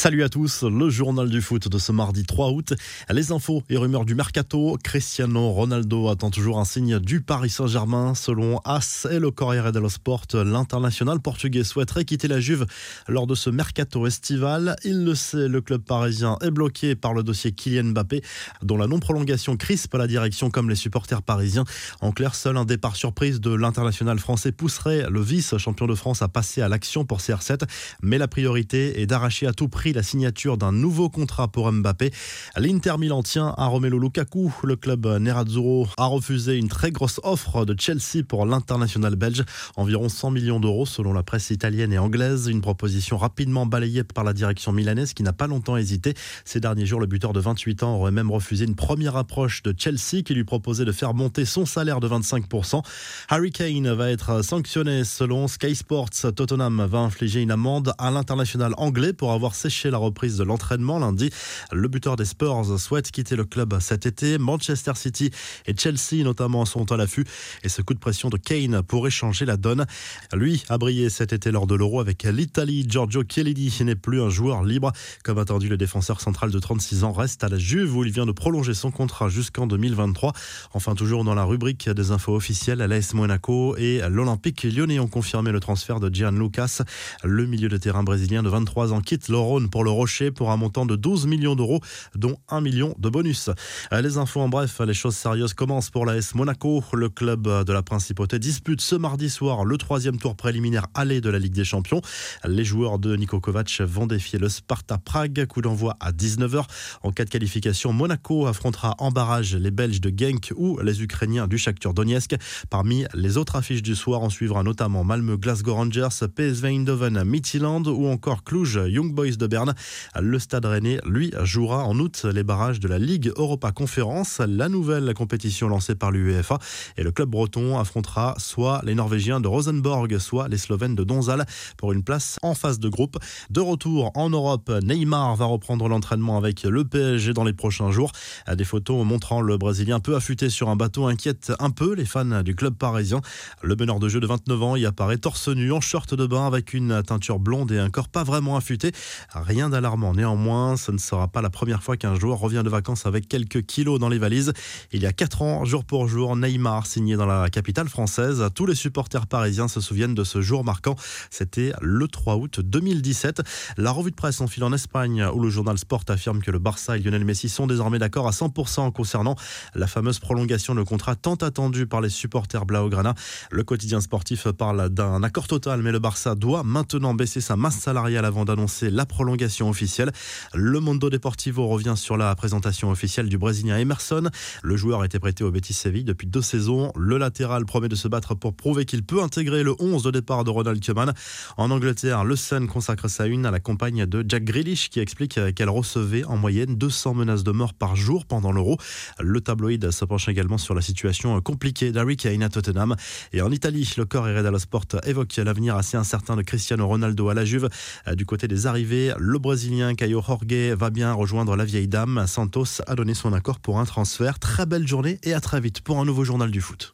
Salut à tous, le journal du foot de ce mardi 3 août. Les infos et rumeurs du mercato. Cristiano Ronaldo attend toujours un signe du Paris Saint-Germain. Selon AS et le Corriere dello Sport, l'international portugais souhaiterait quitter la Juve lors de ce mercato estival. Il le sait, le club parisien est bloqué par le dossier Kylian Mbappé, dont la non-prolongation crispe la direction comme les supporters parisiens. En clair, seul un départ surprise de l'international français pousserait le vice-champion de France à passer à l'action pour CR7. Mais la priorité est d'arracher à tout prix la signature d'un nouveau contrat pour Mbappé. L'Inter Milan tient à Romelu Lukaku. Le club Nerazzurro a refusé une très grosse offre de Chelsea pour l'international belge, environ 100 millions d'euros selon la presse italienne et anglaise. Une proposition rapidement balayée par la direction milanaise qui n'a pas longtemps hésité. Ces derniers jours, le buteur de 28 ans aurait même refusé une première approche de Chelsea qui lui proposait de faire monter son salaire de 25%. Harry Kane va être sanctionné selon Sky Sports. Tottenham va infliger une amende à l'international anglais pour avoir séché la reprise de l'entraînement lundi. Le buteur des Spurs souhaite quitter le club cet été. Manchester City et Chelsea notamment sont à l'affût et ce coup de pression de Kane pourrait changer la donne. Lui a brillé cet été lors de l'Euro avec l'Italie. Giorgio Chiellini n'est plus un joueur libre. Comme attendu, le défenseur central de 36 ans reste à la Juve où il vient de prolonger son contrat jusqu'en 2023. Enfin, toujours dans la rubrique des infos officielles, l'AS Monaco et l'Olympique lyonnais ont confirmé le transfert de Gian Lucas. Le milieu de terrain brésilien de 23 ans quitte pour le Rocher pour un montant de 12 millions d'euros, dont 1 million de bonus. Les infos en bref, les choses sérieuses commencent pour l'AS Monaco. Le club de la Principauté dispute ce mardi soir le troisième tour préliminaire aller de la Ligue des Champions. Les joueurs de Niko Kovac vont défier le Sparta Prague, coup d'envoi à 19h. En cas de qualification, Monaco affrontera en barrage les Belges de Genk ou les Ukrainiens du Shakhtar Donetsk. Parmi les autres affiches du soir, on suivra notamment Malmö Glasgow Rangers, PSV Eindhoven Midtjylland ou encore Cluj Young Boys de Le Stade Rennais, lui, jouera en août les barrages de la Ligue Europa Conférence, la nouvelle compétition lancée par l'UEFA. Et le club breton affrontera soit les Norvégiens de Rosenborg, soit les Slovènes de Donzal pour une place en phase de groupe. De retour en Europe, Neymar va reprendre l'entraînement avec le PSG dans les prochains jours. Des photos montrant le Brésilien peu affûté sur un bateau inquiète un peu les fans du club parisien. Le meneur de jeu de 29 ans y apparaît torse nu en short de bain avec une teinture blonde et un corps pas vraiment affûté. Rien d'alarmant néanmoins, ce ne sera pas la première fois qu'un joueur revient de vacances avec quelques kilos dans les valises. Il y a 4 ans, jour pour jour, Neymar signé dans la capitale française. Tous les supporters parisiens se souviennent de ce jour marquant. C'était le 3 août 2017. La revue de presse en file en Espagne où le journal Sport affirme que le Barça et Lionel Messi sont désormais d'accord à 100% concernant la fameuse prolongation de contrat tant attendue par les supporters Blaugrana. Le quotidien sportif parle d'un accord total, mais le Barça doit maintenant baisser sa masse salariale avant d'annoncer la prolongation officielle. Le Mondo Deportivo revient sur la présentation officielle du Brésilien Emerson. Le joueur été prêté au Betis Séville depuis deux saisons. Le latéral promet de se battre pour prouver qu'il peut intégrer le 11 de départ de Ronald Koeman. En Angleterre, le Sun consacre sa une à la compagne de Jack Grealish qui explique qu'elle recevait en moyenne 200 menaces de mort par jour pendant l'Euro. Le tabloïd se penche également sur la situation compliquée d'Harry Kane à Tottenham. Et en Italie, le corps et Sport évoque l'avenir assez incertain de Cristiano Ronaldo à la Juve. Du côté des arrivées, le Brésilien Caio Jorge va bien rejoindre la vieille dame. Santos a donné son accord pour un transfert. Très belle journée et à très vite pour un nouveau journal du foot.